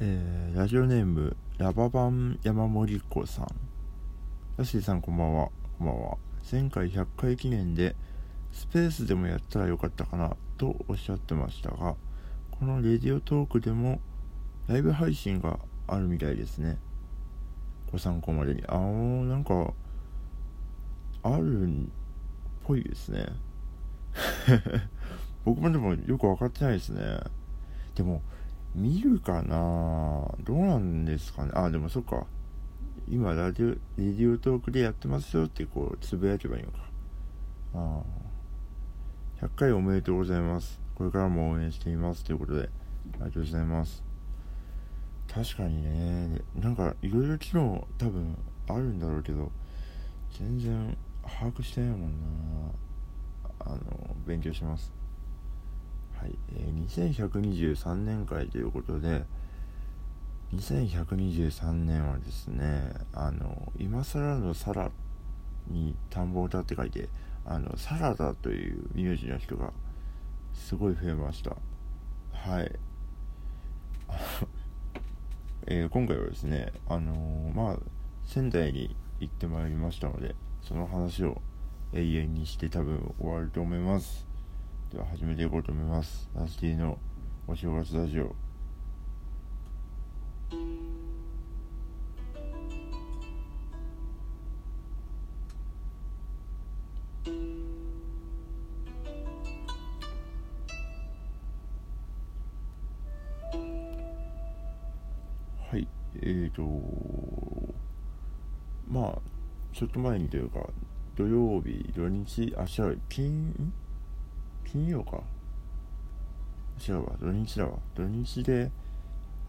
えー、ラジオネームラババン山森子さん。ヤシーさんこんばんは。こんばんは。前回100回記念でスペースでもやったらよかったかなとおっしゃってましたがこのレディオトークでもライブ配信があるみたいですね。ご参考までに。あーなんかあるっぽいですね。僕もでもよく分かってないですね。でも見るかな？どうなんですかね？あ、でもそっか。今、ラジオ、レディオトークでやってますよってこう、つぶやけばいいのか。ああ。100回おめでとうございます。これからも応援しています。ということで、ありがとうございます。確かにね、なんか、いろいろ機能多分あるんだろうけど、全然把握してないもんな。あの、勉強します。はい、えー、2123年会ということで2123年はですねあの今更のサラに田んぼ歌って書いてあのサラダという名字の人がすごい増えました。はい。えー、今回はですねあのー、まあ仙台に行ってまいりましたのでその話を永遠にして多分終わると思います。では始めていこうと思います。ラスティのお正月ラジオ。はいえーとまあちょっと前にというか土曜日土日明日金金曜か。違うわ土日だわ。土日で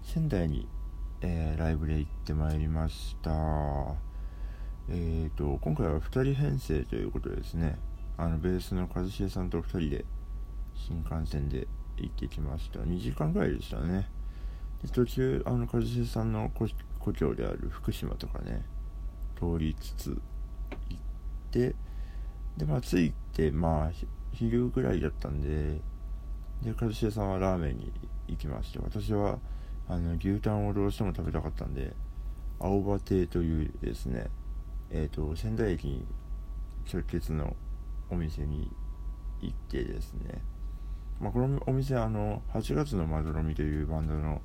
仙台に、えー、ライブで行ってまいりました。えーと今回は2人編成ということですね。あのベースの一茂さんと2人で新幹線で行ってきました。2時間ぐらいでしたね。で途中あの一茂さんの故郷である福島とかね通りつつ行ってでまあ着いてまあ昼ぐらいだったんでで一茂さんはラーメンに行きまして私はあの牛タンをどうしても食べたかったんで青葉亭というですねえっ、ー、と仙台駅に直結のお店に行ってですねまあ、このお店あの8月のまどろみというバンドの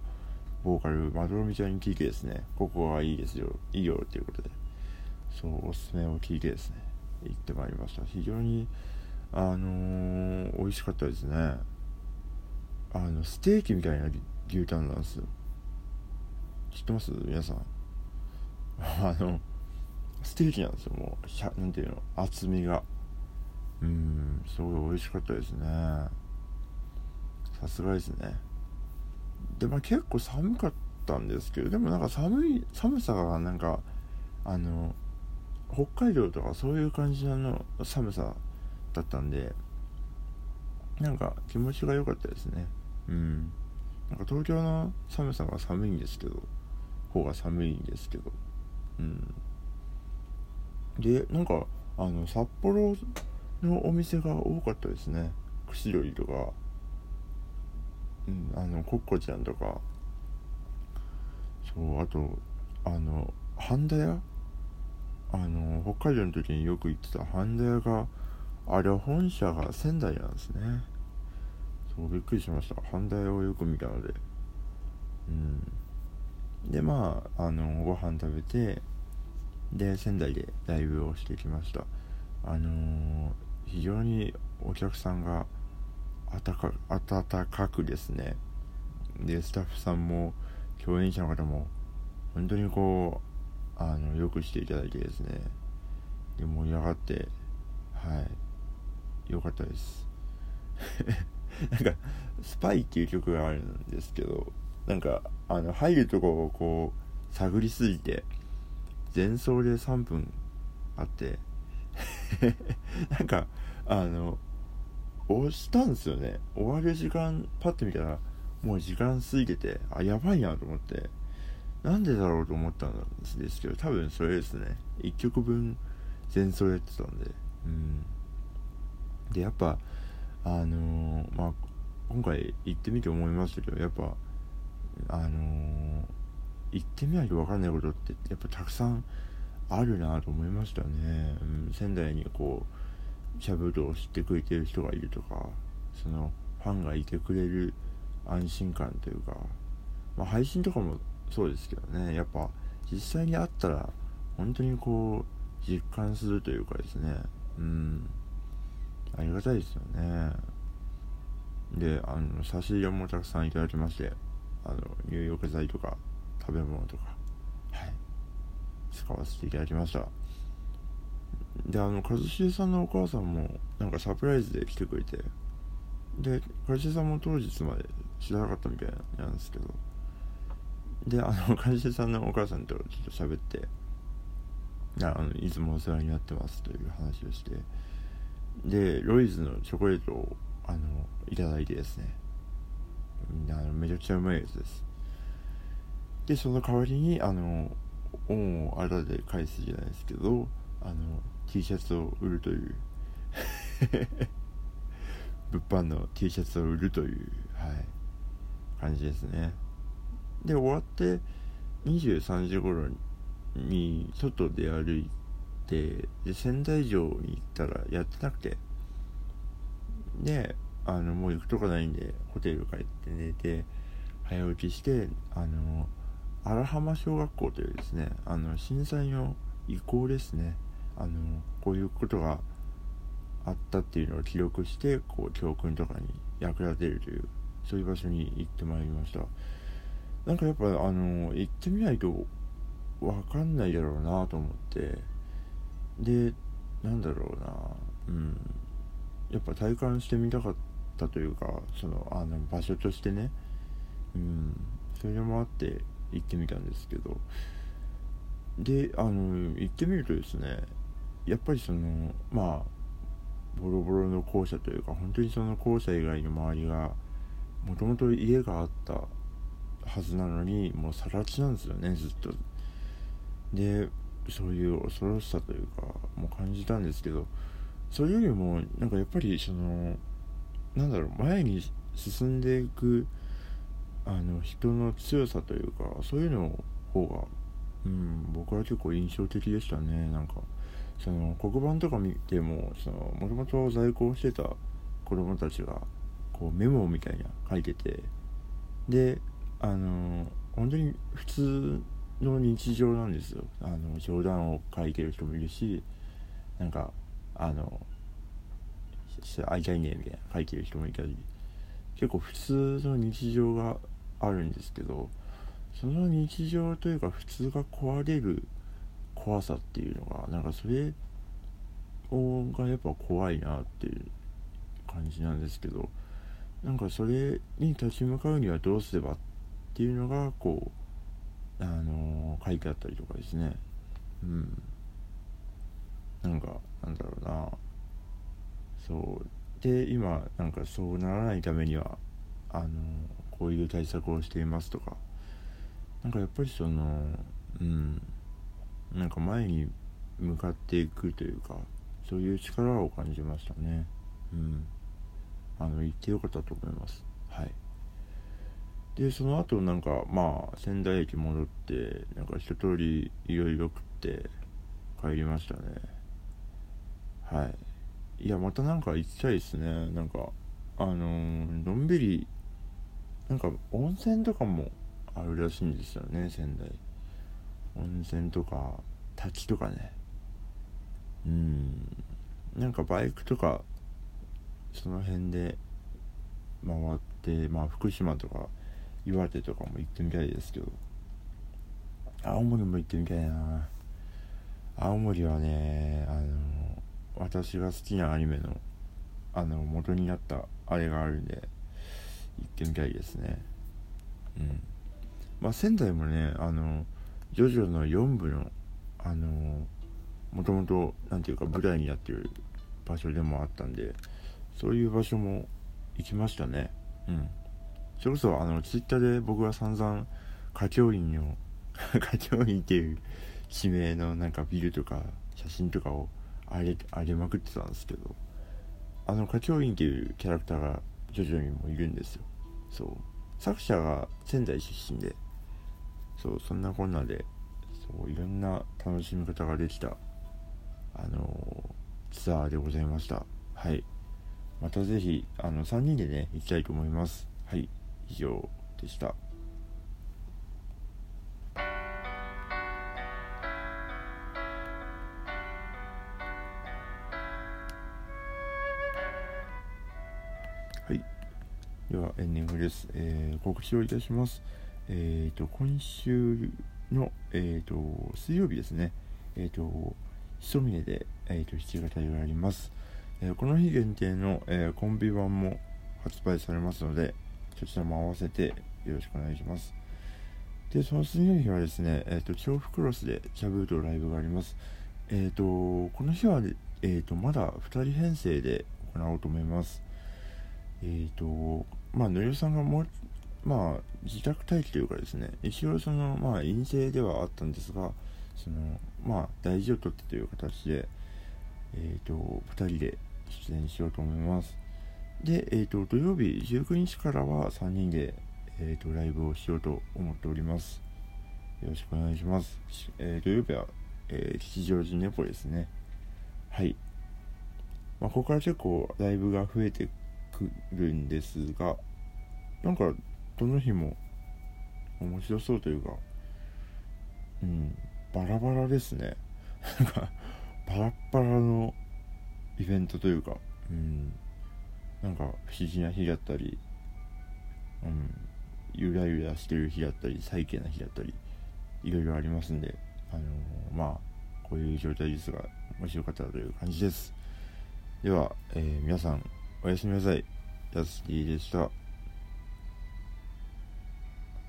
ボーカルまどろみちゃんに聞いてですねここがいいですよいいよっていうことでそうおすすめを聞いてですね行ってまいりました。非常にあのー、美味しかったですね。あのステーキみたいな牛タンなんですよ。知ってます？皆さん。あのステーキなんですよ。もうなんていうの？厚みが。うんすごい美味しかったですね。さすがですね。でまあ結構寒かったんですけどでもなんか寒い寒さがなんかあの北海道とかそういう感じの寒さだったんでなんか気持ちが良かったですね。うん。なんか東京の寒さが寒いんですけど方が寒いんですけど。うん。でなんかあの札幌のお店が多かったですね。串料理とかうんあのコッコちゃんとか。そうあとあの半田屋？あの北海道の時によく行ってた半田屋があれは本社が仙台なんですね。そうびっくりしました。半田屋をよく見たので。うん。でまああのご飯食べてで仙台でライブをしてきました。あのー、非常にお客さんが温かくですね。でスタッフさんも共演者の方も本当にこうあのよくしていただいてですね。で盛り上がってはい。良かったです。なんか「スパイ」っていう曲があるんですけどなんかあの入るとこをこう探りすぎて前奏で3分あって なんかあの押したんですよね。終わる時間パッて見たらもう時間過ぎててあやばいなと思ってなんでだろうと思ったんですけど多分それですね。1曲分前奏やってたんで。うん。でやっぱあのー、まあ今回行ってみて思いましたけどやっぱあのー、行ってみないと分かんないことってやっぱたくさんあるなと思いましたね、うん、仙台にこうシャブルを知ってくれてる人がいるとかそのファンがいてくれる安心感というか、まあ、配信とかもそうですけどねやっぱ実際に会ったら本当にこう実感するというかですね。うん。ありがたいですよね。であの差し入れもたくさんいただきましてあの入浴剤とか食べ物とかはい使わせていただきました。であの一茂さんのお母さんもなんかサプライズで来てくれてで一茂さんも当日まで知らなかったみたいなんですけどであの 一茂さんのお母さんとちょっと喋ってあのいつもお世話になってますという話をしてでロイズのチョコレートをあのいただいてですね。あのめちゃくちゃうまいやつです。でその代わりにあの恩をあだで返すじゃないですけどあの T シャツを売るという。物販の T シャツを売るという、はい、感じですね。で終わって23時頃に外で歩いててで仙台城に行ったらやってなくて。であのもう行くとこないんでホテル帰って寝て早起きしてあの荒浜小学校というですねあの震災の遺構ですね。あのこういうことがあったっていうのを記録してこう教訓とかに役立てるというそういう場所に行ってまいりました。なんかやっぱあの行ってみないと分かんないだろうなと思って。でなんだろうな。うん。やっぱ体感してみたかったというかそのあの場所としてね。うん。それもあって行ってみたんですけど。であの行ってみるとですねやっぱりそのまあボロボロの校舎というか本当にその校舎以外の周りがもともと家があったはずなのにもう更地なんですよねずっと。でそういう恐ろしさというかもう感じたんですけどそれよりもなんかやっぱりそのなんだろう前に進んでいくあの人の強さというかそういうの方が、うん、僕は結構印象的でしたね。なんかその黒板とか見てももともと在校してた子供たちがこうメモみたいな書いててであの本当に普通の日常なんですよ。あの冗談を書いてる人もいるしなんかあの会いたいねみたいな書いてる人もいたり結構普通の日常があるんですけどその日常というか普通が壊れる怖さっていうのがなんかそれがやっぱ怖いなっていう感じなんですけどなんかそれに立ち向かうにはどうすればっていうのがこうあのー、書いてあったりとかですね。うん。なんかなんだろうな。そう。で今なんかそうならないためにはあのこういう対策をしていますとか。なんかやっぱりそのうん。なんか前に向かっていくというかそういう力を感じましたね。うん。あの言ってよかったと思います。でその後なんかまあ仙台駅戻ってなんか一通りいろいろ食って帰りましたね。はい。いやまたなんか行きたいですね。なんかあのー、のんびりなんか温泉とかもあるらしいんですよね仙台。温泉とか滝とかね。うん。なんかバイクとかその辺で回ってまあ福島とか岩手とかも行ってみたいですけど。青森も行ってみたいな。青森はねあの私が好きなアニメのあの元になったあれがあるんで行ってみたいですね。うん。まあ仙台もねあのジョジョの4部のあのもともと何ていうか舞台になってる場所でもあったんでそういう場所も行きましたね。うん。それこそあのツイッターで僕は散々歌教員の歌教員っていう地名のなんかビルとか写真とかをあげあげまくってたんですけどあの歌教員っていうキャラクターがジョジョにもいるんですよ。そう。作者が仙台出身でそうそんなこんなでそういろんな楽しみ方ができたあのツアーでございました。はい。またぜひあの3人でね行きたいと思います。はい。以上でした。はい。ではエンディングです、えー、告知をいたします。えっ、ー、と今週の、えーと、水曜日ですね。えっ、ー、と一峰で、えーと、弾き語りがあります、え、この日限定の、え、コンビ版も発売されますのでそちらも合わせてよろしくお願いします。でその次の日はですね、えーと、調布クロスでシャブートライブがあります。えっ、ー、とこの日は、えーと、まだ2人編成で行おうと思います。えっ、とまあのりさんがもうまあ自宅待機というかですね一応そのまあ陰性ではあったんですがそのまあ大事を取ってという形でえっ、と2人で出演しようと思います。で、えーと、土曜日19日からは3人で、えーと、ライブをしようと思っております。よろしくお願いします、えー、土曜日は、えー、吉祥寺ネポですね。はい、まあ、ここから結構ライブが増えてくるんですがなんかどの日も面白そうというかうんバラバラですね。なんかバラッバラのイベントというかうんなんか不思議な日だったりうんゆらゆらしてる日だったり最低な日だったりいろいろありますんであのー、まあこういう状態ですがもしよかったらという感じですでは、えー、皆さんおやすみなさい。ダスティでした。